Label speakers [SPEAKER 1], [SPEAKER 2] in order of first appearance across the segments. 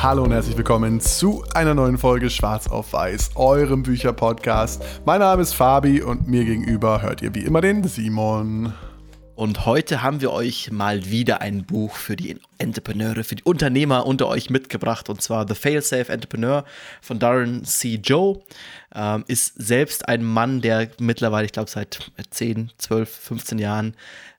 [SPEAKER 1] Hallo und herzlich willkommen zu einer neuen Folge Schwarz auf Weiß, eurem Bücherpodcast. Mein Name ist Fabi und mir gegenüber hört ihr wie immer den Simon.
[SPEAKER 2] Und heute haben wir euch mal wieder ein Buch für die Entrepreneure, für die Unternehmer unter euch mitgebracht. Und zwar The Failsafe Entrepreneur von Darren C. Joe. Ähm, ist selbst ein Mann, der mittlerweile, ich glaube, seit 10, 12, 15 Jahren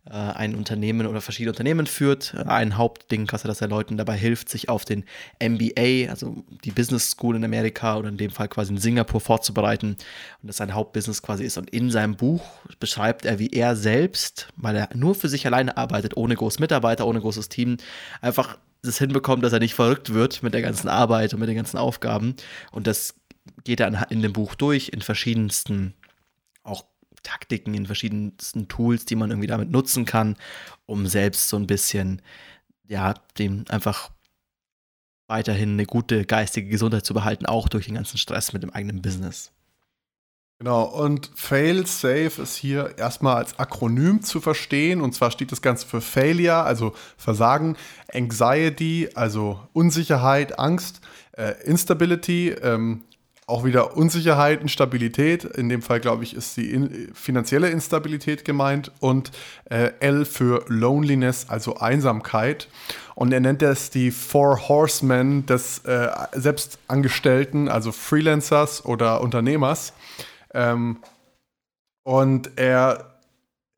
[SPEAKER 2] ein Unternehmen oder verschiedene Unternehmen führt. Ein Hauptding, dass er, dass er Leuten dabei hilft, sich auf den MBA, also die Business School in Amerika oder in dem Fall quasi in Singapur vorzubereiten und das sein Hauptbusiness quasi ist. Und in seinem Buch beschreibt er, wie er selbst, weil er nur für sich alleine arbeitet, ohne große Mitarbeiter, ohne großes Team, einfach das hinbekommt, dass er nicht verrückt wird mit der ganzen Arbeit und mit den ganzen Aufgaben. Und das geht er in dem Buch durch in verschiedensten auch Taktiken, in verschiedensten Tools, die man irgendwie damit nutzen kann, um selbst so ein bisschen, ja, dem einfach weiterhin eine gute geistige Gesundheit zu behalten, auch durch den ganzen Stress mit dem eigenen Business.
[SPEAKER 1] Genau, und Fail Safe ist hier erstmal als Akronym zu verstehen. Und zwar steht das Ganze für Failure, also Versagen, Anxiety, also Unsicherheit, Angst, äh, Instability, ähm, auch wieder Unsicherheit, Instabilität. In dem Fall, glaube ich, ist die in, finanzielle Instabilität gemeint und äh, L für Loneliness, also Einsamkeit. Und er nennt das die Four Horsemen des äh, Selbstangestellten, also Freelancers oder Unternehmers. Ähm, und er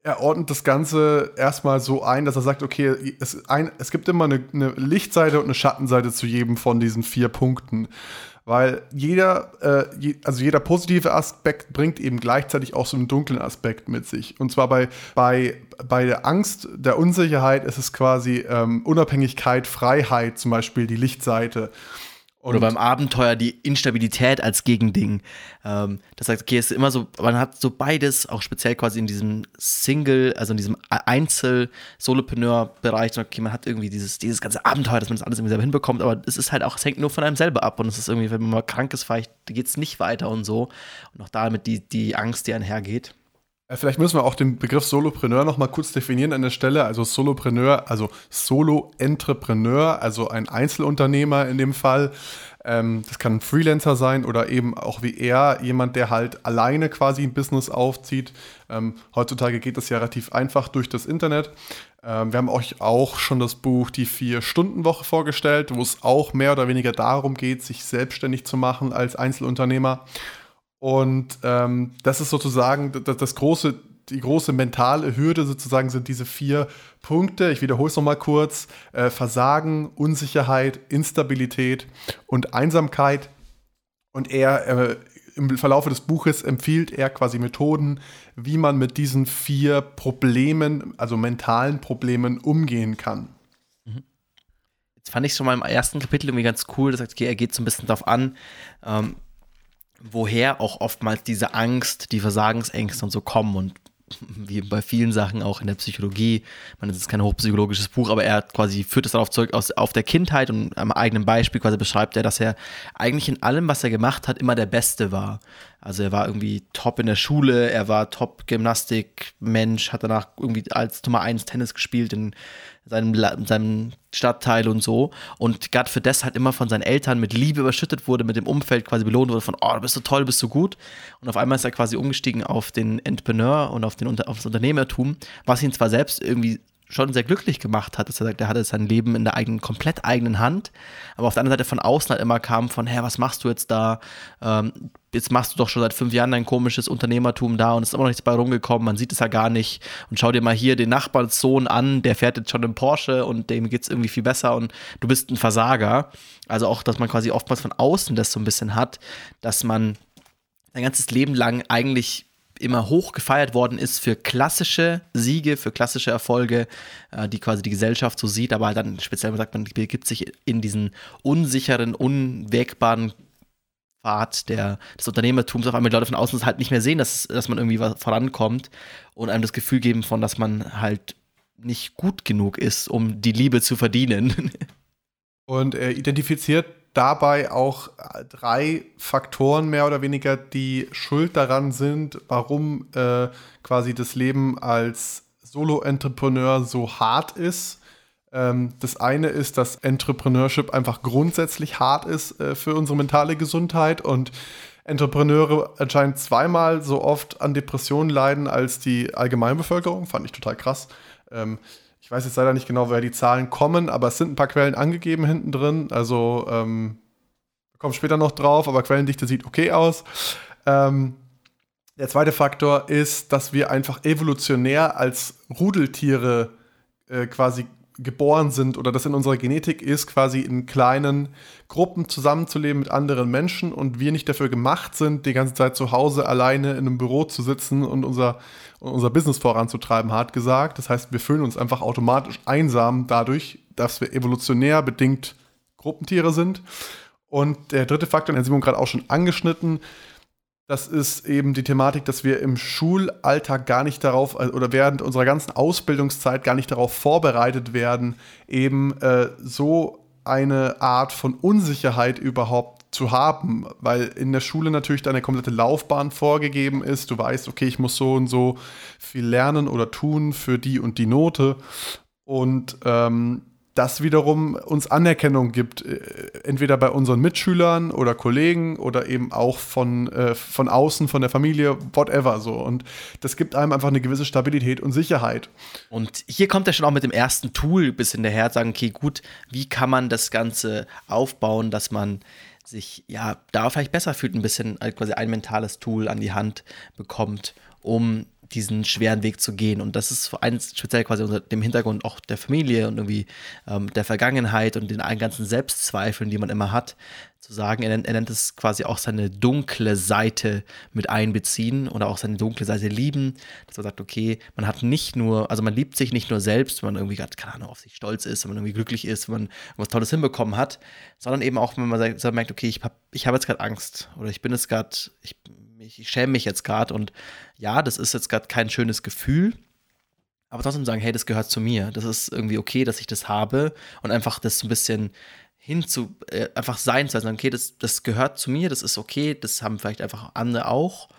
[SPEAKER 1] er ordnet das Ganze erstmal so ein, dass er sagt, okay, es, ein, es gibt immer eine, eine, Lichtseite und eine Schattenseite zu jedem von diesen vier Punkten. Weil jeder, äh, je, also jeder positive Aspekt bringt eben gleichzeitig auch so einen dunklen Aspekt mit sich. Und zwar bei, bei, bei der Angst, der Unsicherheit ist es quasi ähm, Unabhängigkeit, Freiheit zum Beispiel die Lichtseite.
[SPEAKER 2] Und Oder beim Abenteuer die Instabilität als Gegending. Ähm, das heißt, okay, es ist immer so, man hat so beides, auch speziell quasi in diesem Single, also in diesem Einzel-Solopreneur-Bereich. Okay, man hat irgendwie dieses, dieses ganze Abenteuer, dass man das alles irgendwie selber hinbekommt, aber es ist halt auch, es hängt nur von einem selber ab. Und es ist irgendwie, wenn man mal krank ist, vielleicht geht es nicht weiter und so. Und auch damit die, die Angst, die einhergeht.
[SPEAKER 1] Äh, vielleicht müssen wir auch den Begriff Solopreneur noch mal kurz definieren an der Stelle. Also Solopreneur, also Solo-Entrepreneur, also ein Einzelunternehmer in dem Fall. Ähm, das kann ein Freelancer sein oder eben auch wie er, jemand, der halt alleine quasi ein Business aufzieht. Ähm, heutzutage geht das ja relativ einfach durch das Internet. Ähm, wir haben euch auch schon das Buch Die Vier-Stunden-Woche vorgestellt, wo es auch mehr oder weniger darum geht, sich selbstständig zu machen als Einzelunternehmer. Und ähm, das ist sozusagen das, das, große, die große mentale Hürde sozusagen sind diese vier Punkte. Ich wiederhole es nochmal kurz. Äh, Versagen, Unsicherheit, Instabilität und Einsamkeit. Und er äh, im Verlauf des Buches empfiehlt er quasi Methoden, wie man mit diesen vier Problemen, also mentalen Problemen, umgehen kann. Mhm.
[SPEAKER 2] Jetzt fand ich schon mal im ersten Kapitel irgendwie ganz cool, das sagt, okay, er geht so ein bisschen darauf an, ähm, woher auch oftmals diese Angst, die Versagensängste und so kommen und wie bei vielen Sachen auch in der Psychologie, das ist kein hochpsychologisches Buch, aber er quasi führt es darauf zurück aus auf der Kindheit und am eigenen Beispiel quasi beschreibt er, dass er eigentlich in allem, was er gemacht hat, immer der Beste war. Also er war irgendwie top in der Schule, er war top Gymnastik-Mensch, hat danach irgendwie als Nummer 1 Tennis gespielt in seinem, seinem Stadtteil und so. Und gerade für das halt immer von seinen Eltern mit Liebe überschüttet wurde, mit dem Umfeld quasi belohnt wurde von, oh, du bist so toll, bist du gut. Und auf einmal ist er quasi umgestiegen auf den Entrepreneur und auf, den, auf das Unternehmertum, was ihn zwar selbst irgendwie schon sehr glücklich gemacht hat, dass er sagt, er hatte sein Leben in der eigenen, komplett eigenen Hand, aber auf der anderen Seite von außen halt immer kam von, hä, was machst du jetzt da? Ähm, jetzt machst du doch schon seit fünf Jahren dein komisches Unternehmertum da und ist immer noch nichts bei rumgekommen, man sieht es ja gar nicht und schau dir mal hier den Nachbarssohn an, der fährt jetzt schon im Porsche und dem geht es irgendwie viel besser und du bist ein Versager. Also auch, dass man quasi oftmals von außen das so ein bisschen hat, dass man sein ganzes Leben lang eigentlich immer hoch gefeiert worden ist für klassische Siege, für klassische Erfolge, äh, die quasi die Gesellschaft so sieht, aber dann speziell sagt man, begibt sich in diesen unsicheren, unwägbaren Pfad der, des Unternehmertums auf einmal die Leute von außen halt nicht mehr sehen, dass, dass man irgendwie vorankommt und einem das Gefühl geben von, dass man halt nicht gut genug ist, um die Liebe zu verdienen.
[SPEAKER 1] Und er identifiziert dabei auch drei Faktoren mehr oder weniger, die schuld daran sind, warum äh, quasi das Leben als Solo-Entrepreneur so hart ist. Ähm, das eine ist, dass Entrepreneurship einfach grundsätzlich hart ist äh, für unsere mentale Gesundheit und Entrepreneure anscheinend zweimal so oft an Depressionen leiden als die Allgemeinbevölkerung. Fand ich total krass. Ähm, ich weiß jetzt leider nicht genau, woher die Zahlen kommen, aber es sind ein paar Quellen angegeben hinten drin. Also ähm, kommt später noch drauf, aber Quellendichte sieht okay aus. Ähm, der zweite Faktor ist, dass wir einfach evolutionär als Rudeltiere äh, quasi geboren sind oder das in unserer Genetik ist, quasi in kleinen Gruppen zusammenzuleben mit anderen Menschen und wir nicht dafür gemacht sind, die ganze Zeit zu Hause alleine in einem Büro zu sitzen und unser, unser Business voranzutreiben, hart gesagt. Das heißt, wir fühlen uns einfach automatisch einsam dadurch, dass wir evolutionär bedingt Gruppentiere sind. Und der dritte Faktor, den hat Simon gerade auch schon angeschnitten, das ist eben die Thematik, dass wir im Schulalltag gar nicht darauf äh, oder während unserer ganzen Ausbildungszeit gar nicht darauf vorbereitet werden, eben äh, so eine Art von Unsicherheit überhaupt zu haben, weil in der Schule natürlich deine komplette Laufbahn vorgegeben ist. Du weißt, okay, ich muss so und so viel lernen oder tun für die und die Note. Und ähm, das wiederum uns Anerkennung gibt, äh, entweder bei unseren Mitschülern oder Kollegen oder eben auch von, äh, von außen, von der Familie, whatever so. Und das gibt einem einfach eine gewisse Stabilität und Sicherheit.
[SPEAKER 2] Und hier kommt er schon auch mit dem ersten Tool bis hinterher, sagen, okay, gut, wie kann man das Ganze aufbauen, dass man sich ja da vielleicht besser fühlt, ein bisschen quasi ein mentales Tool an die Hand bekommt, um diesen schweren Weg zu gehen. Und das ist eins speziell quasi unter dem Hintergrund auch der Familie und irgendwie ähm, der Vergangenheit und den ganzen Selbstzweifeln, die man immer hat, zu sagen, er nennt, er nennt es quasi auch seine dunkle Seite mit einbeziehen oder auch seine dunkle Seite lieben, dass man sagt, okay, man hat nicht nur, also man liebt sich nicht nur selbst, wenn man irgendwie gerade, keine Ahnung, auf sich stolz ist, wenn man irgendwie glücklich ist, wenn man was Tolles hinbekommen hat, sondern eben auch, wenn man merkt, okay, ich habe ich hab jetzt gerade Angst oder ich bin jetzt gerade, ich ich, ich schäme mich jetzt gerade und ja, das ist jetzt gerade kein schönes Gefühl, aber trotzdem sagen, hey, das gehört zu mir. Das ist irgendwie okay, dass ich das habe und einfach das so ein bisschen hinzu, äh, einfach sein zu lassen. Okay, das, das gehört zu mir, das ist okay, das haben vielleicht einfach andere auch.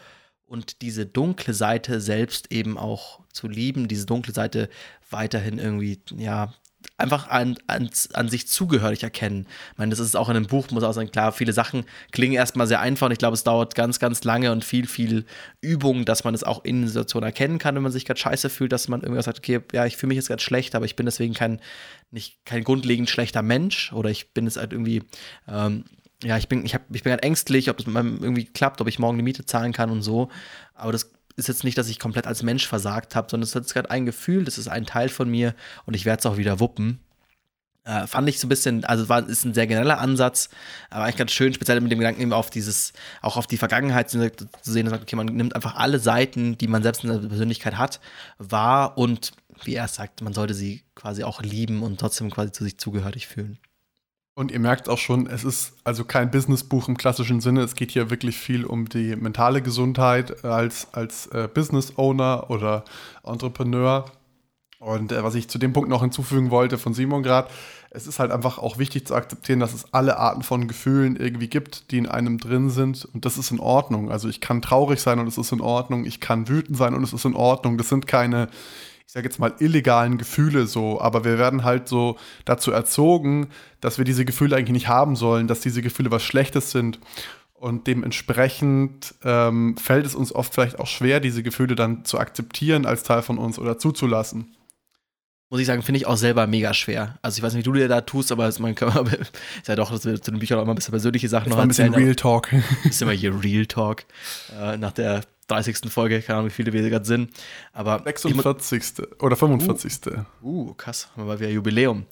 [SPEAKER 2] Und diese dunkle Seite selbst eben auch zu lieben, diese dunkle Seite weiterhin irgendwie, ja, einfach an, an, an sich zugehörig erkennen. Ich meine, das ist auch in einem Buch, muss auch sagen, klar, viele Sachen klingen erstmal sehr einfach und ich glaube, es dauert ganz, ganz lange und viel, viel Übung, dass man es auch in Situationen erkennen kann, wenn man sich gerade scheiße fühlt, dass man irgendwas sagt, okay, ja, ich fühle mich jetzt gerade schlecht, aber ich bin deswegen kein, nicht, kein grundlegend schlechter Mensch oder ich bin jetzt halt irgendwie, ähm, ja, ich bin, ich, hab, ich bin halt ängstlich, ob es irgendwie klappt, ob ich morgen die Miete zahlen kann und so. Aber das ist jetzt nicht, dass ich komplett als Mensch versagt habe, sondern es ist gerade ein Gefühl, das ist ein Teil von mir und ich werde es auch wieder wuppen. Äh, fand ich so ein bisschen, also war, ist ein sehr genereller Ansatz, aber eigentlich ganz schön, speziell mit dem Gedanken eben auf dieses, auch auf die Vergangenheit zu sehen, dass okay, man nimmt einfach alle Seiten, die man selbst in der Persönlichkeit hat, wahr und wie er sagt, man sollte sie quasi auch lieben und trotzdem quasi zu sich zugehörig fühlen.
[SPEAKER 1] Und ihr merkt auch schon, es ist also kein Businessbuch im klassischen Sinne. Es geht hier wirklich viel um die mentale Gesundheit als, als äh, Business Owner oder Entrepreneur. Und äh, was ich zu dem Punkt noch hinzufügen wollte von Simon gerade, es ist halt einfach auch wichtig zu akzeptieren, dass es alle Arten von Gefühlen irgendwie gibt, die in einem drin sind. Und das ist in Ordnung. Also ich kann traurig sein und es ist in Ordnung. Ich kann wütend sein und es ist in Ordnung. Das sind keine ich sage jetzt mal, illegalen Gefühle so, aber wir werden halt so dazu erzogen, dass wir diese Gefühle eigentlich nicht haben sollen, dass diese Gefühle was Schlechtes sind. Und dementsprechend ähm, fällt es uns oft vielleicht auch schwer, diese Gefühle dann zu akzeptieren als Teil von uns oder zuzulassen.
[SPEAKER 2] Muss ich sagen, finde ich auch selber mega schwer. Also ich weiß nicht, wie du dir da tust, aber man kann ist ja doch, dass wir zu den Büchern auch immer ein bisschen persönliche Sachen das noch
[SPEAKER 1] ein bisschen Real Talk.
[SPEAKER 2] Ist immer hier Real Talk. Äh, nach der 30. Folge, keine Ahnung, wie viele wir gerade sind. Aber
[SPEAKER 1] 46. oder 45.
[SPEAKER 2] Uh, uh krass, mal wieder Jubiläum.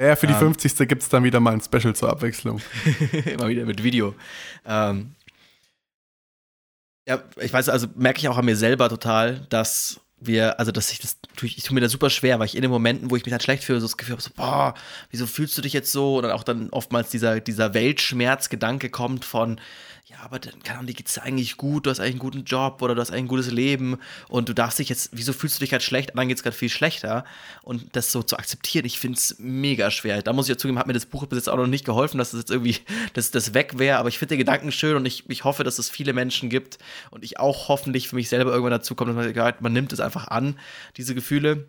[SPEAKER 1] Ja, für die ähm, 50. gibt es dann wieder mal ein Special zur Abwechslung.
[SPEAKER 2] Immer wieder mit Video. Ähm, ja, ich weiß, also merke ich auch an mir selber total, dass wir, also dass ich das, ich tue mir da super schwer, weil ich in den Momenten, wo ich mich dann schlecht fühle, so das Gefühl habe, so, boah, wieso fühlst du dich jetzt so? Und dann auch dann oftmals dieser, dieser Weltschmerzgedanke kommt von, ja, aber dann, Ahnung, dir geht's eigentlich gut, du hast eigentlich einen guten Job oder du hast eigentlich ein gutes Leben und du darfst dich jetzt, wieso fühlst du dich gerade schlecht, dann geht's gerade viel schlechter und das so zu akzeptieren, ich finde es mega schwer. Da muss ich ja zugeben, hat mir das Buch bis jetzt auch noch nicht geholfen, dass das jetzt irgendwie, dass das weg wäre, aber ich finde den Gedanken schön und ich, ich hoffe, dass es viele Menschen gibt und ich auch hoffentlich für mich selber irgendwann dazu komme, dass man, man nimmt es einfach an, diese Gefühle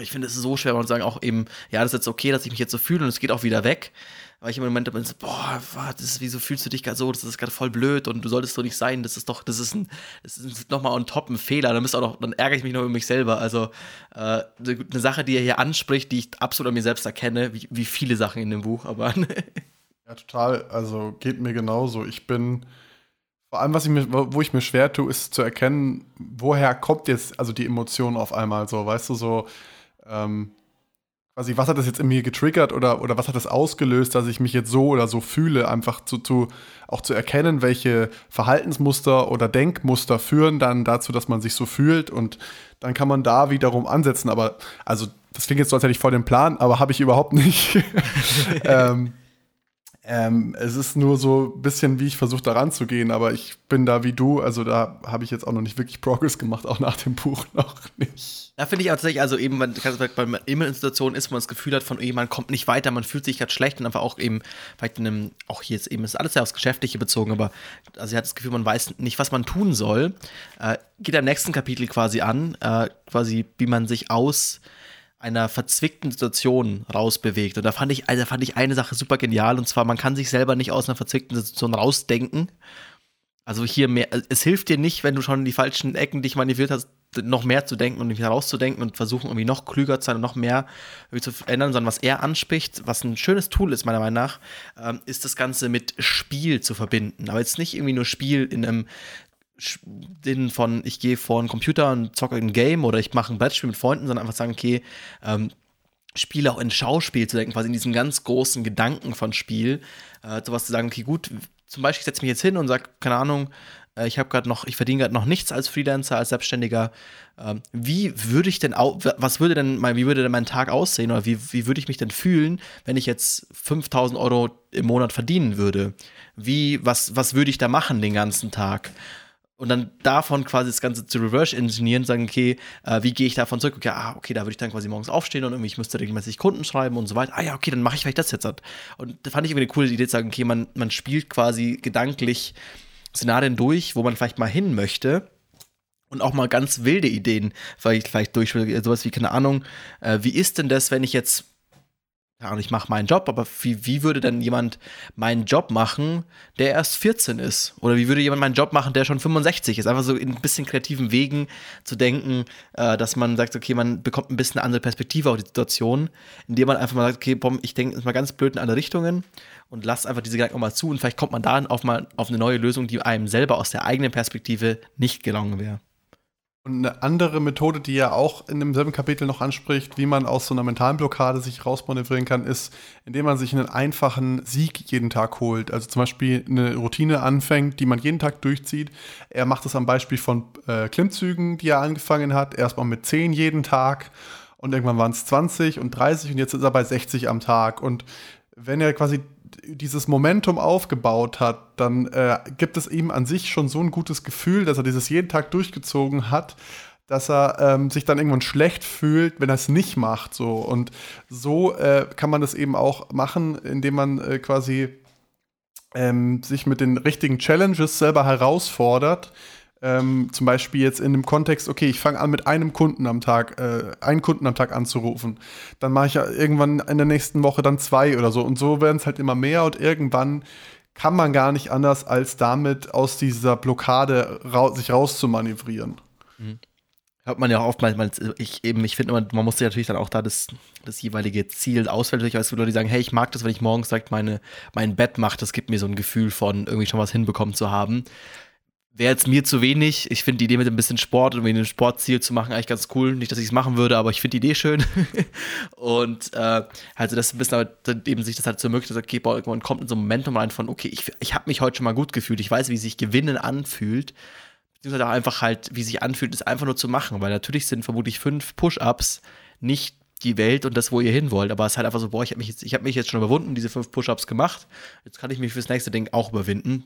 [SPEAKER 2] Ich finde es so schwer, man sagen, auch eben, ja, das ist jetzt okay, dass ich mich jetzt so fühle und es geht auch wieder weg. Weil ich im Moment bin so, boah, das ist, wieso fühlst du dich gerade so? Das ist gerade voll blöd und du solltest so nicht sein. Das ist doch, das ist ein, das ist nochmal on top ein Fehler. Dann bist auch noch, dann ärgere ich mich noch über mich selber. Also äh, eine Sache, die er hier anspricht, die ich absolut an mir selbst erkenne, wie, wie viele Sachen in dem Buch, aber.
[SPEAKER 1] ja, total. Also geht mir genauso. Ich bin vor allem, was ich mir, wo ich mir schwer tue, ist zu erkennen, woher kommt jetzt also die Emotion auf einmal so, weißt du, so ähm, quasi, was hat das jetzt in mir getriggert oder, oder was hat das ausgelöst, dass ich mich jetzt so oder so fühle, einfach zu, zu, auch zu erkennen, welche Verhaltensmuster oder Denkmuster führen dann dazu, dass man sich so fühlt und dann kann man da wiederum ansetzen. Aber, also, das klingt jetzt so, als hätte ich voll den Plan, aber habe ich überhaupt nicht. ähm, ähm, es ist nur so ein bisschen, wie ich versuche, da ranzugehen, aber ich bin da wie du, also da habe ich jetzt auch noch nicht wirklich Progress gemacht, auch nach dem Buch noch nicht.
[SPEAKER 2] Da finde ich auch tatsächlich, also eben, man immer in Situationen ist, wo man das Gefühl hat, von, ey, man kommt nicht weiter, man fühlt sich gerade schlecht und einfach auch eben, vielleicht in einem, auch hier ist eben, ist alles ja aufs Geschäftliche bezogen, aber also sie hat das Gefühl, man weiß nicht, was man tun soll, äh, geht am nächsten Kapitel quasi an, äh, quasi, wie man sich aus einer verzwickten Situation rausbewegt. Und da fand ich, also fand ich eine Sache super genial, und zwar, man kann sich selber nicht aus einer verzwickten Situation rausdenken. Also hier mehr, es hilft dir nicht, wenn du schon in die falschen Ecken dich manipuliert hast, noch mehr zu denken und nicht herauszudenken und versuchen, irgendwie noch klüger zu sein und noch mehr zu ändern, sondern was er anspricht, was ein schönes Tool ist, meiner Meinung nach, ähm, ist das Ganze mit Spiel zu verbinden. Aber jetzt nicht irgendwie nur Spiel in einem Sinn von, ich gehe vor einen Computer und zocke ein Game oder ich mache ein Brettspiel mit Freunden, sondern einfach sagen, okay, ähm, Spiele auch in Schauspiel zu denken, quasi in diesen ganz großen Gedanken von Spiel, äh, sowas zu sagen, okay, gut, zum Beispiel ich setze mich jetzt hin und sage, keine Ahnung, äh, ich habe gerade noch, ich verdiene gerade noch nichts als Freelancer, als Selbstständiger. Ähm, wie würde ich denn, was würde denn, mein, wie würde denn mein Tag aussehen oder wie, wie würde ich mich denn fühlen, wenn ich jetzt 5000 Euro im Monat verdienen würde? Wie, was, was würde ich da machen den ganzen Tag? Und dann davon quasi das Ganze zu reverse-engineeren, sagen, okay, äh, wie gehe ich davon zurück? Okay, ah, okay, da würde ich dann quasi morgens aufstehen und irgendwie, ich müsste regelmäßig Kunden schreiben und so weiter. Ah ja, okay, dann mache ich vielleicht das jetzt. Und da fand ich irgendwie eine coole Idee zu sagen, okay, man, man spielt quasi gedanklich Szenarien durch, wo man vielleicht mal hin möchte und auch mal ganz wilde Ideen vielleicht, vielleicht durch, sowas wie, keine Ahnung, äh, wie ist denn das, wenn ich jetzt ja, ich mache meinen Job, aber wie, wie würde denn jemand meinen Job machen, der erst 14 ist? Oder wie würde jemand meinen Job machen, der schon 65 ist? Einfach so in ein bisschen kreativen Wegen zu denken, äh, dass man sagt, okay, man bekommt ein bisschen eine andere Perspektive auf die Situation, indem man einfach mal sagt, okay, boom, ich denke jetzt mal ganz blöd in alle Richtungen und lass einfach diese Gedanken auch mal zu und vielleicht kommt man dann auf mal auf eine neue Lösung, die einem selber aus der eigenen Perspektive nicht gelungen wäre.
[SPEAKER 1] Und eine andere Methode, die er auch in demselben Kapitel noch anspricht, wie man aus so einer mentalen Blockade sich rausmanövrieren kann, ist, indem man sich einen einfachen Sieg jeden Tag holt. Also zum Beispiel eine Routine anfängt, die man jeden Tag durchzieht. Er macht das am Beispiel von äh, Klimmzügen, die er angefangen hat. Erstmal mit 10 jeden Tag und irgendwann waren es 20 und 30 und jetzt ist er bei 60 am Tag. Und wenn er quasi dieses Momentum aufgebaut hat, dann äh, gibt es ihm an sich schon so ein gutes Gefühl, dass er dieses jeden Tag durchgezogen hat, dass er ähm, sich dann irgendwann schlecht fühlt, wenn er es nicht macht. So. Und so äh, kann man das eben auch machen, indem man äh, quasi ähm, sich mit den richtigen Challenges selber herausfordert ähm, zum Beispiel jetzt in dem Kontext, okay, ich fange an mit einem Kunden am Tag, äh, einen Kunden am Tag anzurufen. Dann mache ich ja irgendwann in der nächsten Woche dann zwei oder so. Und so werden es halt immer mehr und irgendwann kann man gar nicht anders, als damit aus dieser Blockade ra sich rauszumanövrieren.
[SPEAKER 2] Mhm. Hört man ja auch oftmals, ich eben, ich finde immer, man muss ja natürlich dann auch da das, das jeweilige Ziel auswählen. Weil es Leute, die sagen, hey, ich mag das, wenn ich morgens sagt, meine, mein Bett macht, das gibt mir so ein Gefühl von irgendwie schon was hinbekommen zu haben wäre jetzt mir zu wenig. Ich finde die Idee mit ein bisschen Sport und ein Sportziel zu machen eigentlich ganz cool. Nicht, dass ich es machen würde, aber ich finde die Idee schön. und äh, also das ein bisschen aber eben sich das halt so ermöglicht, dass okay, boah, irgendwann kommt in so ein Momentum rein von, okay, ich, ich habe mich heute schon mal gut gefühlt. Ich weiß, wie sich Gewinnen anfühlt. Beziehungsweise auch einfach halt, wie sich anfühlt, ist einfach nur zu machen. Weil natürlich sind vermutlich fünf Push-Ups nicht die Welt und das, wo ihr hin wollt. Aber es ist halt einfach so, boah, ich habe mich, jetzt, hab mich jetzt schon überwunden, diese fünf Push-Ups gemacht. Jetzt kann ich mich fürs nächste Ding auch überwinden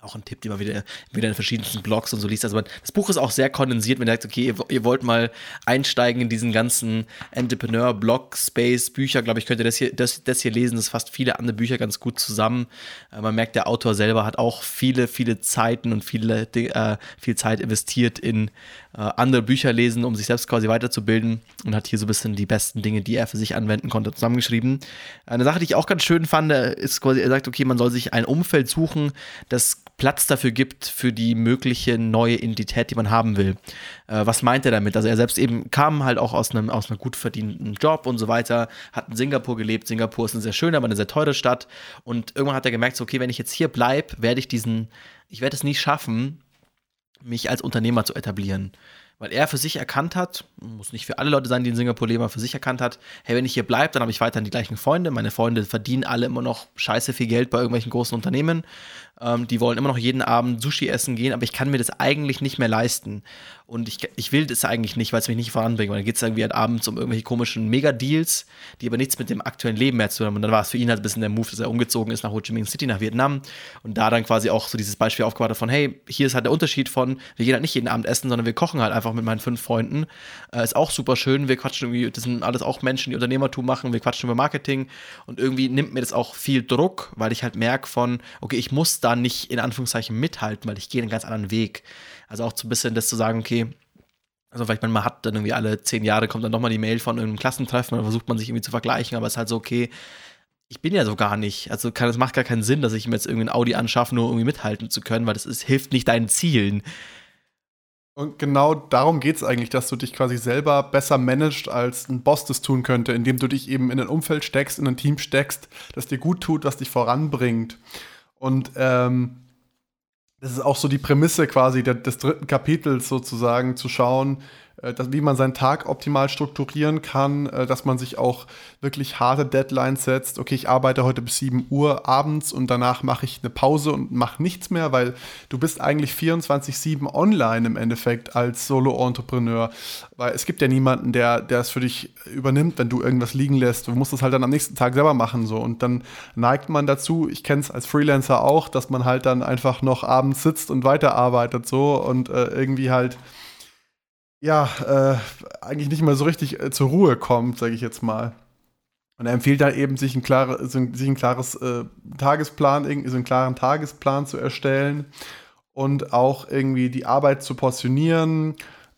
[SPEAKER 2] auch ein Tipp, den man wieder, wieder in verschiedensten Blogs und so liest. Also man, das Buch ist auch sehr kondensiert, wenn ihr sagt, okay, ihr, ihr wollt mal einsteigen in diesen ganzen Entrepreneur-Blog-Space-Bücher, glaube ich, könnt ihr das hier, das, das hier lesen. Das fasst viele andere Bücher ganz gut zusammen. Äh, man merkt, der Autor selber hat auch viele, viele Zeiten und viele, äh, viel Zeit investiert in äh, andere Bücher lesen, um sich selbst quasi weiterzubilden und hat hier so ein bisschen die besten Dinge, die er für sich anwenden konnte, zusammengeschrieben. Eine Sache, die ich auch ganz schön fand, ist quasi, er sagt, okay, man soll sich ein Umfeld suchen, das Platz dafür gibt, für die mögliche neue Identität, die man haben will. Äh, was meint er damit? Also er selbst eben kam halt auch aus einem, aus gut verdienten Job und so weiter, hat in Singapur gelebt. Singapur ist eine sehr schöne, aber eine sehr teure Stadt. Und irgendwann hat er gemerkt, so, okay, wenn ich jetzt hier bleibe, werde ich diesen, ich werde es nie schaffen, mich als Unternehmer zu etablieren. Weil er für sich erkannt hat, muss nicht für alle Leute sein, die in Singapur leben, aber für sich erkannt hat, hey, wenn ich hier bleibe, dann habe ich weiterhin die gleichen Freunde. Meine Freunde verdienen alle immer noch scheiße viel Geld bei irgendwelchen großen Unternehmen. Ähm, die wollen immer noch jeden Abend Sushi essen gehen, aber ich kann mir das eigentlich nicht mehr leisten. Und ich, ich will das eigentlich nicht, weil es mich nicht voranbringt. Weil dann geht es irgendwie halt abends um irgendwelche komischen Mega-Deals, die aber nichts mit dem aktuellen Leben mehr zu tun haben. Und dann war es für ihn halt ein bisschen der Move, dass er umgezogen ist nach Ho Chi Minh City, nach Vietnam. Und da dann quasi auch so dieses Beispiel aufgebaut hat von, hey, hier ist halt der Unterschied von, wir gehen halt nicht jeden Abend essen, sondern wir kochen halt einfach mit meinen fünf Freunden. Äh, ist auch super schön. Wir quatschen irgendwie, das sind alles auch Menschen, die Unternehmertum machen. Wir quatschen über Marketing. Und irgendwie nimmt mir das auch viel Druck, weil ich halt merke von, okay, ich muss da nicht in Anführungszeichen mithalten, weil ich gehe einen ganz anderen Weg. Also auch so ein bisschen das zu sagen, okay, also vielleicht man hat dann irgendwie alle zehn Jahre kommt dann nochmal die Mail von einem Klassentreffen, dann versucht man sich irgendwie zu vergleichen, aber es ist halt so, okay, ich bin ja so gar nicht. Also es macht gar keinen Sinn, dass ich mir jetzt irgendwie ein Audi anschaffe, nur irgendwie mithalten zu können, weil das ist, hilft nicht deinen Zielen.
[SPEAKER 1] Und genau darum geht es eigentlich, dass du dich quasi selber besser managst, als ein Boss das tun könnte, indem du dich eben in ein Umfeld steckst, in ein Team steckst, das dir gut tut, was dich voranbringt. Und ähm, das ist auch so die Prämisse quasi des dritten Kapitels sozusagen, zu schauen, dass, wie man seinen Tag optimal strukturieren kann, äh, dass man sich auch wirklich harte Deadlines setzt. Okay, ich arbeite heute bis 7 Uhr abends und danach mache ich eine Pause und mache nichts mehr, weil du bist eigentlich 24-7 online im Endeffekt als Solo-Entrepreneur. Weil es gibt ja niemanden, der, der es für dich übernimmt, wenn du irgendwas liegen lässt. Du musst es halt dann am nächsten Tag selber machen. So. Und dann neigt man dazu, ich kenne es als Freelancer auch, dass man halt dann einfach noch abends sitzt und weiterarbeitet so und äh, irgendwie halt ja, äh, eigentlich nicht mal so richtig äh, zur Ruhe kommt, sage ich jetzt mal. Und er empfiehlt da eben, sich ein, klare, sich ein klares äh, Tagesplan, so einen klaren Tagesplan zu erstellen und auch irgendwie die Arbeit zu portionieren.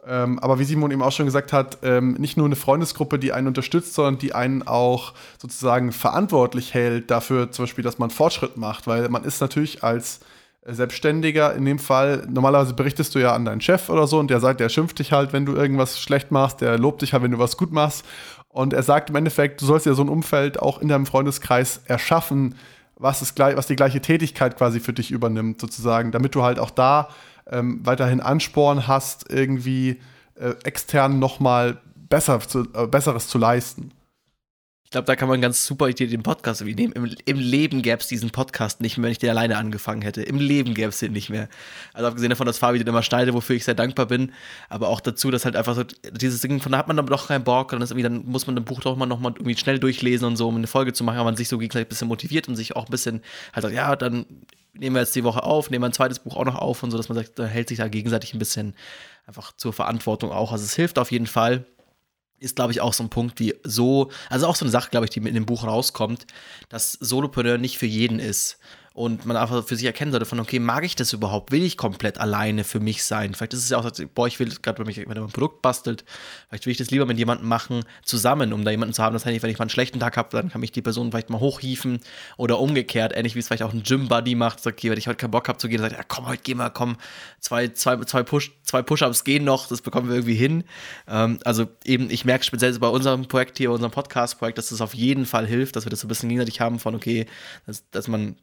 [SPEAKER 1] Ähm, aber wie Simon eben auch schon gesagt hat, ähm, nicht nur eine Freundesgruppe, die einen unterstützt, sondern die einen auch sozusagen verantwortlich hält dafür, zum Beispiel, dass man Fortschritt macht, weil man ist natürlich als Selbstständiger in dem Fall, normalerweise berichtest du ja an deinen Chef oder so und der sagt, der schimpft dich halt, wenn du irgendwas schlecht machst, der lobt dich halt, wenn du was gut machst. Und er sagt im Endeffekt, du sollst ja so ein Umfeld auch in deinem Freundeskreis erschaffen, was, es, was die gleiche Tätigkeit quasi für dich übernimmt, sozusagen, damit du halt auch da ähm, weiterhin Ansporn hast, irgendwie äh, extern nochmal besser äh, Besseres zu leisten.
[SPEAKER 2] Ich glaube, da kann man ganz super den Podcast irgendwie nehmen. Im, im Leben gäbe es diesen Podcast nicht mehr, wenn ich den alleine angefangen hätte. Im Leben gäbe es den nicht mehr. Also abgesehen davon, dass Fabi den immer schneidet, wofür ich sehr dankbar bin. Aber auch dazu, dass halt einfach so dieses Ding, von da hat man dann doch keinen Bock. Dann, dann muss man ein Buch doch mal nochmal irgendwie schnell durchlesen und so, um eine Folge zu machen, aber man sich so gegenseitig ein bisschen motiviert und sich auch ein bisschen halt sagt, ja, dann nehmen wir jetzt die Woche auf, nehmen wir ein zweites Buch auch noch auf und so, dass man sagt, da hält sich da gegenseitig ein bisschen einfach zur Verantwortung auch. Also es hilft auf jeden Fall ist, glaube ich, auch so ein Punkt wie so, also auch so eine Sache, glaube ich, die mit in dem Buch rauskommt, dass Solopreneur nicht für jeden ist und man einfach für sich erkennen sollte von, okay, mag ich das überhaupt? Will ich komplett alleine für mich sein? Vielleicht ist es ja auch, boah, ich will gerade, wenn, wenn man ein Produkt bastelt, vielleicht will ich das lieber mit jemandem machen, zusammen, um da jemanden zu haben, das heißt, wenn ich mal einen schlechten Tag habe, dann kann mich die Person vielleicht mal hochhieven oder umgekehrt, ähnlich wie es vielleicht auch ein Gym-Buddy macht, sagt, okay, wenn ich heute keinen Bock habe zu gehen, sagt, ja komm, heute geh mal, komm, zwei, zwei, zwei, Push, zwei Push-Ups gehen noch, das bekommen wir irgendwie hin. Ähm, also eben, ich merke speziell bei unserem Projekt hier, unserem Podcast-Projekt, dass das auf jeden Fall hilft, dass wir das so ein bisschen gegenseitig haben von, okay, dass, dass man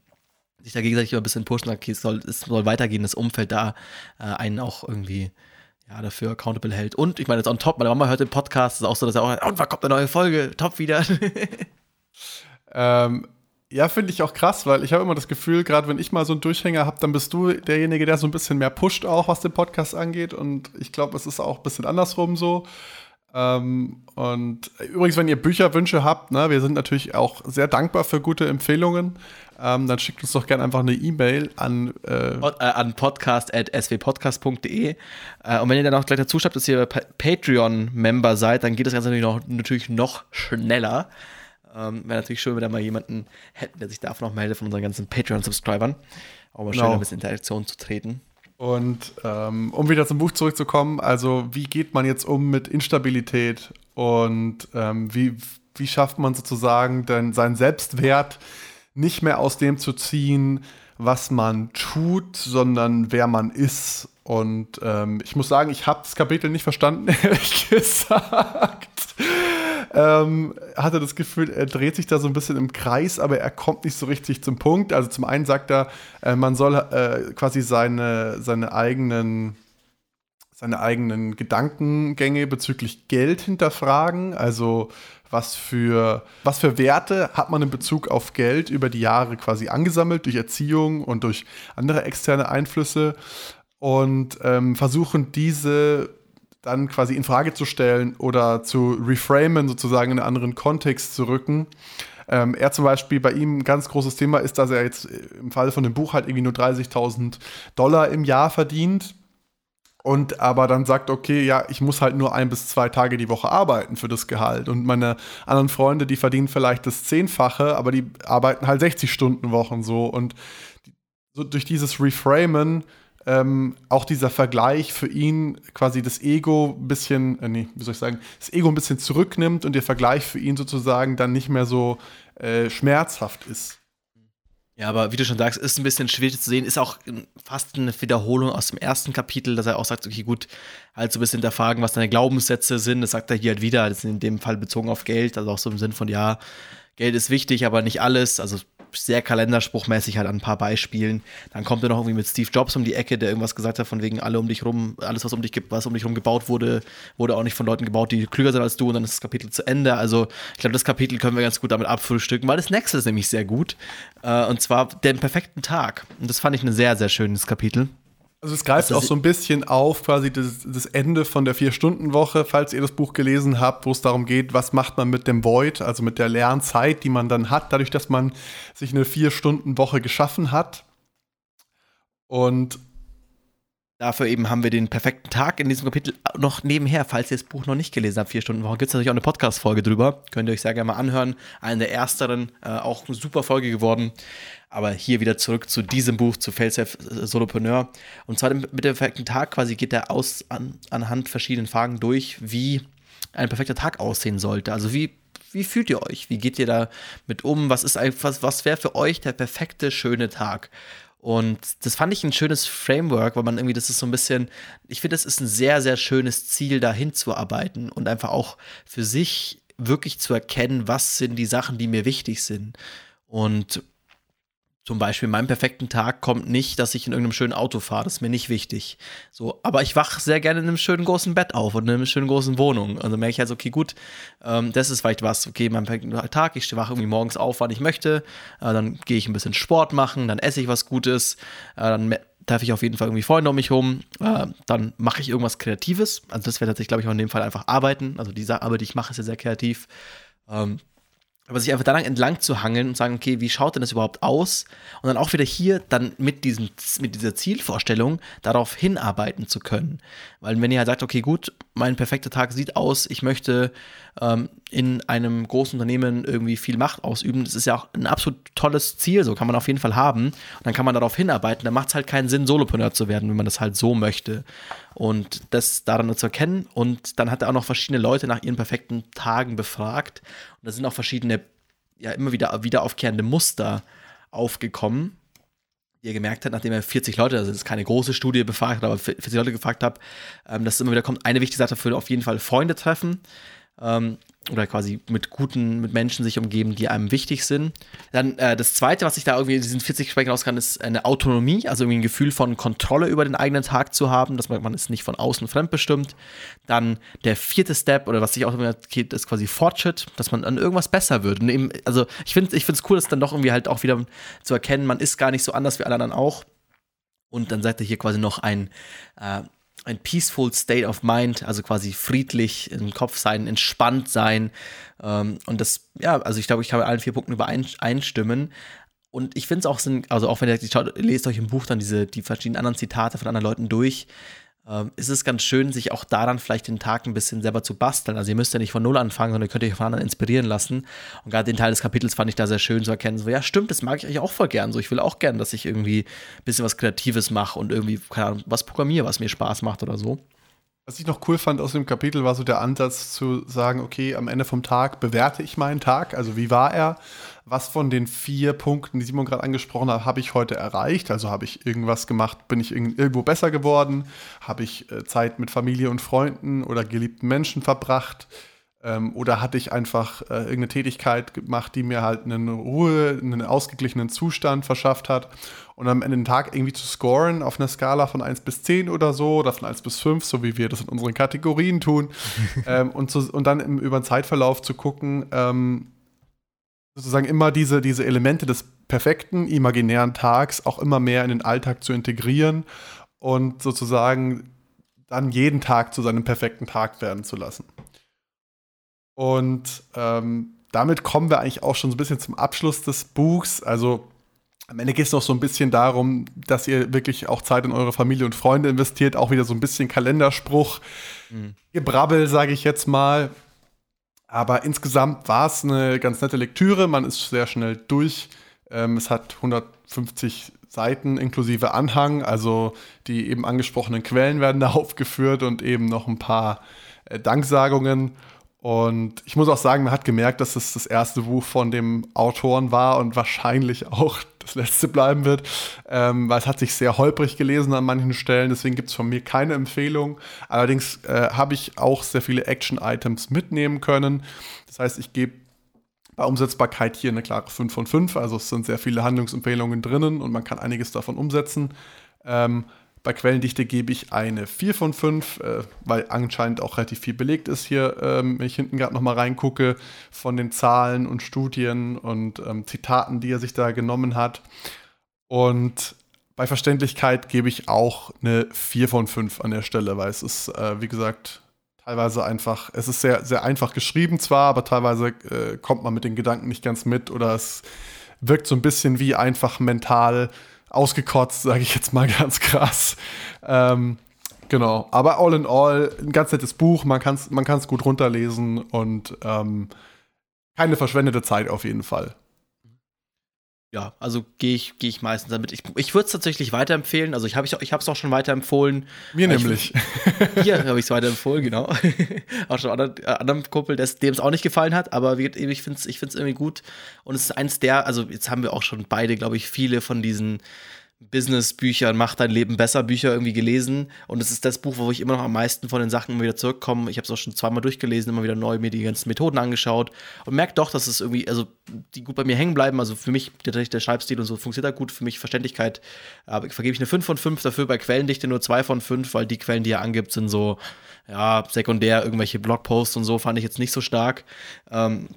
[SPEAKER 2] sich da gegenseitig ein bisschen pushen, okay, es soll, es soll weitergehen, das Umfeld da äh, einen auch irgendwie ja, dafür accountable hält. Und ich meine, jetzt on top, meine Mama hört den Podcast, ist auch so, dass er auch, und wann kommt eine neue Folge? Top wieder.
[SPEAKER 1] ähm, ja, finde ich auch krass, weil ich habe immer das Gefühl, gerade wenn ich mal so einen Durchhänger habe, dann bist du derjenige, der so ein bisschen mehr pusht auch, was den Podcast angeht. Und ich glaube, es ist auch ein bisschen andersrum so. Ähm, und übrigens, wenn ihr Bücherwünsche habt, ne, wir sind natürlich auch sehr dankbar für gute Empfehlungen. Ähm, dann schickt uns doch gerne einfach eine E-Mail an,
[SPEAKER 2] äh, äh an podcast.swpodcast.de. Äh, und wenn ihr dann auch gleich dazu schreibt, dass ihr Patreon-Member seid, dann geht das Ganze natürlich noch, natürlich noch schneller. Ähm, Wäre natürlich schön, wenn wir da mal jemanden hätten, der sich davon noch meldet von unseren ganzen Patreon-Subscribern. Auch mal schön, genau. ein bisschen Interaktion zu treten.
[SPEAKER 1] Und ähm, um wieder zum Buch zurückzukommen, also wie geht man jetzt um mit Instabilität und ähm, wie, wie schafft man sozusagen denn seinen Selbstwert nicht mehr aus dem zu ziehen, was man tut, sondern wer man ist. Und ähm, ich muss sagen, ich habe das Kapitel nicht verstanden, ehrlich gesagt ähm, hatte das Gefühl, er dreht sich da so ein bisschen im Kreis, aber er kommt nicht so richtig zum Punkt. Also zum einen sagt er, äh, man soll äh, quasi seine, seine eigenen seine eigenen Gedankengänge bezüglich Geld hinterfragen. Also was für, was für Werte hat man in Bezug auf Geld über die Jahre quasi angesammelt durch Erziehung und durch andere externe Einflüsse und ähm, versuchen diese dann quasi in Frage zu stellen oder zu reframen, sozusagen in einen anderen Kontext zu rücken. Ähm, er zum Beispiel, bei ihm ein ganz großes Thema ist, dass er jetzt im Fall von dem Buch halt irgendwie nur 30.000 Dollar im Jahr verdient und aber dann sagt, okay, ja, ich muss halt nur ein bis zwei Tage die Woche arbeiten für das Gehalt. Und meine anderen Freunde, die verdienen vielleicht das Zehnfache, aber die arbeiten halt 60 Stunden Wochen so. Und so durch dieses Reframen ähm, auch dieser Vergleich für ihn quasi das Ego ein bisschen, äh, nee, wie soll ich sagen, das Ego ein bisschen zurücknimmt und der Vergleich für ihn sozusagen dann nicht mehr so äh, schmerzhaft ist.
[SPEAKER 2] Ja, aber wie du schon sagst, ist ein bisschen schwierig zu sehen, ist auch fast eine Wiederholung aus dem ersten Kapitel, dass er auch sagt, okay, gut, halt so ein bisschen hinterfragen, was deine Glaubenssätze sind. Das sagt er hier halt wieder, das ist in dem Fall bezogen auf Geld, also auch so im Sinn von, ja, Geld ist wichtig, aber nicht alles. Also sehr kalenderspruchmäßig halt an ein paar Beispielen. Dann kommt er noch irgendwie mit Steve Jobs um die Ecke, der irgendwas gesagt hat, von wegen alle um dich rum, alles, was um dich was um dich rum gebaut wurde, wurde auch nicht von Leuten gebaut, die klüger sind als du und dann ist das Kapitel zu Ende. Also ich glaube, das Kapitel können wir ganz gut damit abfrühstücken, weil das nächste ist nämlich sehr gut. Äh, und zwar den perfekten Tag. Und das fand ich ein sehr, sehr schönes Kapitel.
[SPEAKER 1] Also es greift auch so ein bisschen auf quasi das, das Ende von der Vier-Stunden-Woche, falls ihr das Buch gelesen habt, wo es darum geht, was macht man mit dem Void, also mit der Lernzeit, die man dann hat, dadurch, dass man sich eine Vier-Stunden-Woche geschaffen hat. Und
[SPEAKER 2] Dafür eben haben wir den perfekten Tag in diesem Kapitel noch nebenher, falls ihr das Buch noch nicht gelesen habt, vier Stunden Woche, gibt es natürlich auch eine Podcast-Folge drüber. Könnt ihr euch sehr gerne mal anhören. Eine der ersteren, äh, auch eine super Folge geworden. Aber hier wieder zurück zu diesem Buch, zu Failsafe Solopreneur. Und zwar mit dem perfekten Tag quasi geht er aus an, anhand verschiedenen Fragen durch, wie ein perfekter Tag aussehen sollte. Also wie, wie fühlt ihr euch? Wie geht ihr da mit um? Was ist was, was wäre für euch der perfekte, schöne Tag? Und das fand ich ein schönes Framework, weil man irgendwie, das ist so ein bisschen, ich finde, das ist ein sehr, sehr schönes Ziel, dahin zu arbeiten und einfach auch für sich wirklich zu erkennen, was sind die Sachen, die mir wichtig sind. Und zum Beispiel, meinem perfekten Tag kommt nicht, dass ich in irgendeinem schönen Auto fahre. Das ist mir nicht wichtig. So, aber ich wache sehr gerne in einem schönen großen Bett auf und in einer schönen großen Wohnung. Also merke ich halt, okay, gut, ähm, das ist vielleicht was. Okay, mein perfekten Tag, ich wache irgendwie morgens auf, wann ich möchte. Äh, dann gehe ich ein bisschen Sport machen, dann esse ich was Gutes. Äh, dann treffe ich auf jeden Fall irgendwie Freunde um mich herum. Äh, dann mache ich irgendwas Kreatives. Also das wäre tatsächlich, glaube ich, auch in dem Fall einfach arbeiten. Also diese Arbeit, die ich mache, ist ja sehr kreativ. Ähm, aber sich einfach daran entlang zu hangeln und sagen, okay, wie schaut denn das überhaupt aus? Und dann auch wieder hier dann mit, diesem, mit dieser Zielvorstellung darauf hinarbeiten zu können. Weil wenn ihr halt sagt, okay, gut, mein perfekter Tag sieht aus, ich möchte ähm, in einem großen Unternehmen irgendwie viel Macht ausüben, das ist ja auch ein absolut tolles Ziel, so kann man auf jeden Fall haben. Und dann kann man darauf hinarbeiten, dann macht es halt keinen Sinn, Solopreneur zu werden, wenn man das halt so möchte. Und das daran zu erkennen. Und dann hat er auch noch verschiedene Leute nach ihren perfekten Tagen befragt. Und da sind auch verschiedene, ja, immer wieder wieder aufkehrende Muster aufgekommen, er gemerkt hat, nachdem er 40 Leute, also das ist keine große Studie befragt, aber 40 Leute gefragt hat, ähm, dass es immer wieder kommt, eine wichtige Sache für auf jeden Fall Freunde treffen. Ähm, oder quasi mit guten, mit Menschen sich umgeben, die einem wichtig sind. Dann äh, das zweite, was ich da irgendwie in diesen 40 Gesprächen raus kann, ist eine Autonomie, also irgendwie ein Gefühl von Kontrolle über den eigenen Tag zu haben, dass man, man ist nicht von außen fremdbestimmt. Dann der vierte Step, oder was sich auch immer geht, ist quasi Fortschritt, dass man an irgendwas besser wird. Und eben, also ich finde es ich cool, dass dann doch irgendwie halt auch wieder zu erkennen, man ist gar nicht so anders wie alle anderen auch. Und dann seid ihr hier quasi noch ein äh, ein peaceful state of mind, also quasi friedlich im Kopf sein, entspannt sein. Ähm, und das, ja, also ich glaube, ich kann mit allen vier Punkten übereinstimmen. Und ich finde es auch, also auch wenn ihr lest euch im Buch dann diese, die verschiedenen anderen Zitate von anderen Leuten durch, ähm, ist es ganz schön, sich auch daran vielleicht den Tag ein bisschen selber zu basteln. Also ihr müsst ja nicht von Null anfangen, sondern könnt euch von anderen inspirieren lassen. Und gerade den Teil des Kapitels fand ich da sehr schön zu erkennen. So, ja, stimmt, das mag ich eigentlich auch voll gern. So, ich will auch gern, dass ich irgendwie ein bisschen was Kreatives mache und irgendwie, keine Ahnung, was programmiere, was mir Spaß macht oder so.
[SPEAKER 1] Was ich noch cool fand aus dem Kapitel, war so der Ansatz zu sagen, okay, am Ende vom Tag bewerte ich meinen Tag, also wie war er? Was von den vier Punkten, die Simon gerade angesprochen hat, habe ich heute erreicht? Also habe ich irgendwas gemacht, bin ich irgendwo besser geworden? Habe ich äh, Zeit mit Familie und Freunden oder geliebten Menschen verbracht? Ähm, oder hatte ich einfach äh, irgendeine Tätigkeit gemacht, die mir halt eine Ruhe, einen ausgeglichenen Zustand verschafft hat? Und am Ende den Tag irgendwie zu scoren auf einer Skala von 1 bis 10 oder so, oder von 1 bis 5, so wie wir das in unseren Kategorien tun. ähm, und, zu, und dann im, über den Zeitverlauf zu gucken, ähm, sozusagen immer diese, diese Elemente des perfekten, imaginären Tags auch immer mehr in den Alltag zu integrieren und sozusagen dann jeden Tag zu seinem perfekten Tag werden zu lassen. Und ähm, damit kommen wir eigentlich auch schon so ein bisschen zum Abschluss des Buchs. Also am Ende geht es noch so ein bisschen darum, dass ihr wirklich auch Zeit in eure Familie und Freunde investiert. Auch wieder so ein bisschen Kalenderspruch, mhm. Gebrabbel, sage ich jetzt mal. Aber insgesamt war es eine ganz nette Lektüre. Man ist sehr schnell durch. Ähm, es hat 150 Seiten inklusive Anhang. Also die eben angesprochenen Quellen werden da aufgeführt und eben noch ein paar äh, Danksagungen. Und ich muss auch sagen, man hat gemerkt, dass es das erste Buch von dem Autoren war und wahrscheinlich auch das letzte bleiben wird, ähm, weil es hat sich sehr holprig gelesen an manchen Stellen. Deswegen gibt es von mir keine Empfehlung. Allerdings äh, habe ich auch sehr viele Action-Items mitnehmen können. Das heißt, ich gebe bei Umsetzbarkeit hier eine klare 5 von 5. Also es sind sehr viele Handlungsempfehlungen drinnen und man kann einiges davon umsetzen. Ähm, bei Quellendichte gebe ich eine 4 von 5, äh, weil anscheinend auch relativ viel belegt ist hier, ähm, wenn ich hinten gerade nochmal reingucke, von den Zahlen und Studien und ähm, Zitaten, die er sich da genommen hat. Und bei Verständlichkeit gebe ich auch eine 4 von 5 an der Stelle, weil es ist, äh, wie gesagt, teilweise einfach, es ist sehr, sehr einfach geschrieben zwar, aber teilweise äh, kommt man mit den Gedanken nicht ganz mit oder es wirkt so ein bisschen wie einfach mental ausgekotzt, sage ich jetzt mal ganz krass. Ähm, genau, aber all in all ein ganz nettes Buch, man kann es man gut runterlesen und ähm, keine verschwendete Zeit auf jeden Fall
[SPEAKER 2] ja, also gehe ich, geh ich meistens damit. Ich, ich würde es tatsächlich weiterempfehlen. Also ich habe es ich auch schon weiterempfohlen.
[SPEAKER 1] Mir nämlich.
[SPEAKER 2] Ich, hier habe ich es weiterempfohlen, genau. auch schon anderen, anderen Kumpel, dem es auch nicht gefallen hat. Aber ich finde es ich irgendwie gut. Und es ist eins der, also jetzt haben wir auch schon beide, glaube ich, viele von diesen Business-Bücher, Mach dein Leben besser Bücher irgendwie gelesen. Und es ist das Buch, wo ich immer noch am meisten von den Sachen immer wieder zurückkomme. Ich habe es auch schon zweimal durchgelesen, immer wieder neu mir die ganzen Methoden angeschaut und merke doch, dass es irgendwie, also die gut bei mir hängen bleiben. Also für mich, der, der Schreibstil und so funktioniert da gut. Für mich Verständlichkeit, aber vergebe ich eine 5 von 5, dafür bei Quellendichte nur 2 von 5, weil die Quellen, die er angibt, sind so, ja, sekundär, irgendwelche Blogposts und so, fand ich jetzt nicht so stark. Ähm,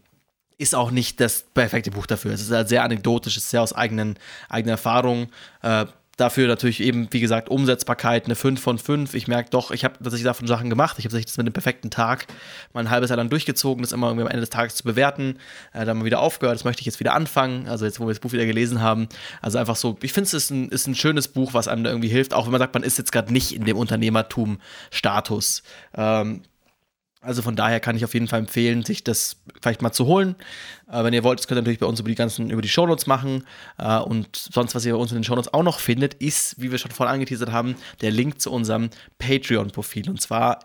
[SPEAKER 2] ist auch nicht das perfekte Buch dafür. Es ist halt sehr anekdotisch, es ist sehr aus eigenen, eigener Erfahrung. Äh, dafür natürlich eben, wie gesagt, Umsetzbarkeit eine 5 von 5. Ich merke doch, ich habe tatsächlich davon Sachen gemacht. Ich habe das mit dem perfekten Tag mal ein halbes Jahr lang durchgezogen, das immer irgendwie am Ende des Tages zu bewerten. Äh, dann mal wieder aufgehört, das möchte ich jetzt wieder anfangen. Also jetzt, wo wir das Buch wieder gelesen haben. Also einfach so, ich finde es ist ein, ist ein schönes Buch, was einem irgendwie hilft, auch wenn man sagt, man ist jetzt gerade nicht in dem Unternehmertum-Status. Ähm, also von daher kann ich auf jeden Fall empfehlen, sich das vielleicht mal zu holen. Äh, wenn ihr wollt, das könnt ihr natürlich bei uns über die ganzen, über die Shownotes machen. Äh, und sonst, was ihr bei uns in den Shownotes auch noch findet, ist, wie wir schon vorhin angeteasert haben, der Link zu unserem Patreon-Profil. Und zwar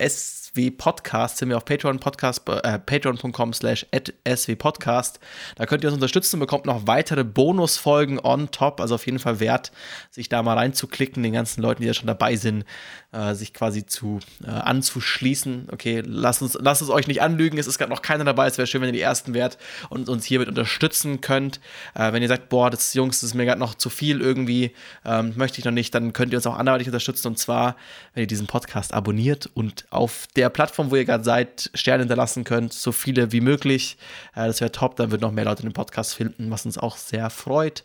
[SPEAKER 2] SW Podcast sind wir auf Podcast, äh, patreon.com slash swpodcast. Da könnt ihr uns unterstützen, bekommt noch weitere Bonusfolgen on top. Also auf jeden Fall wert, sich da mal reinzuklicken, den ganzen Leuten, die ja schon dabei sind, äh, sich quasi zu äh, anzuschließen. Okay, lasst uns, lasst es euch nicht anlügen, es ist gerade noch keiner dabei. Es wäre schön, wenn ihr die ersten wärt und uns hiermit unterstützen könnt. Äh, wenn ihr sagt, boah, das Jungs, das ist mir gerade noch zu viel irgendwie, ähm, möchte ich noch nicht, dann könnt ihr uns auch anderweitig unterstützen. Und zwar, wenn ihr diesen Podcast abonniert und auf der Plattform, wo ihr gerade seid, Sterne hinterlassen könnt, so viele wie möglich. Äh, das wäre top, dann wird noch mehr Leute den Podcast finden, was uns auch sehr freut,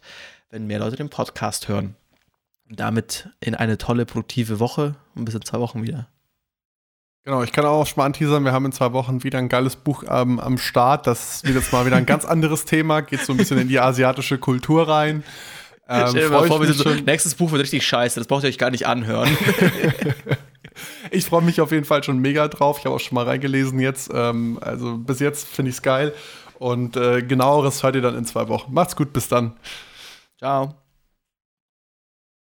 [SPEAKER 2] wenn mehr Leute den Podcast hören damit in eine tolle, produktive Woche und bis in zwei Wochen wieder.
[SPEAKER 1] Genau, ich kann auch schon mal anteasern, wir haben in zwei Wochen wieder ein geiles Buch ähm, am Start. Das wird jetzt mal wieder ein ganz anderes Thema, geht so ein bisschen in die asiatische Kultur rein.
[SPEAKER 2] Ähm, vor, so, nächstes Buch wird richtig scheiße, das braucht ihr euch gar nicht anhören.
[SPEAKER 1] ich freue mich auf jeden Fall schon mega drauf. Ich habe auch schon mal reingelesen jetzt. Ähm, also bis jetzt finde ich es geil. Und äh, genaueres hört ihr dann in zwei Wochen. Macht's gut, bis dann.
[SPEAKER 2] Ciao.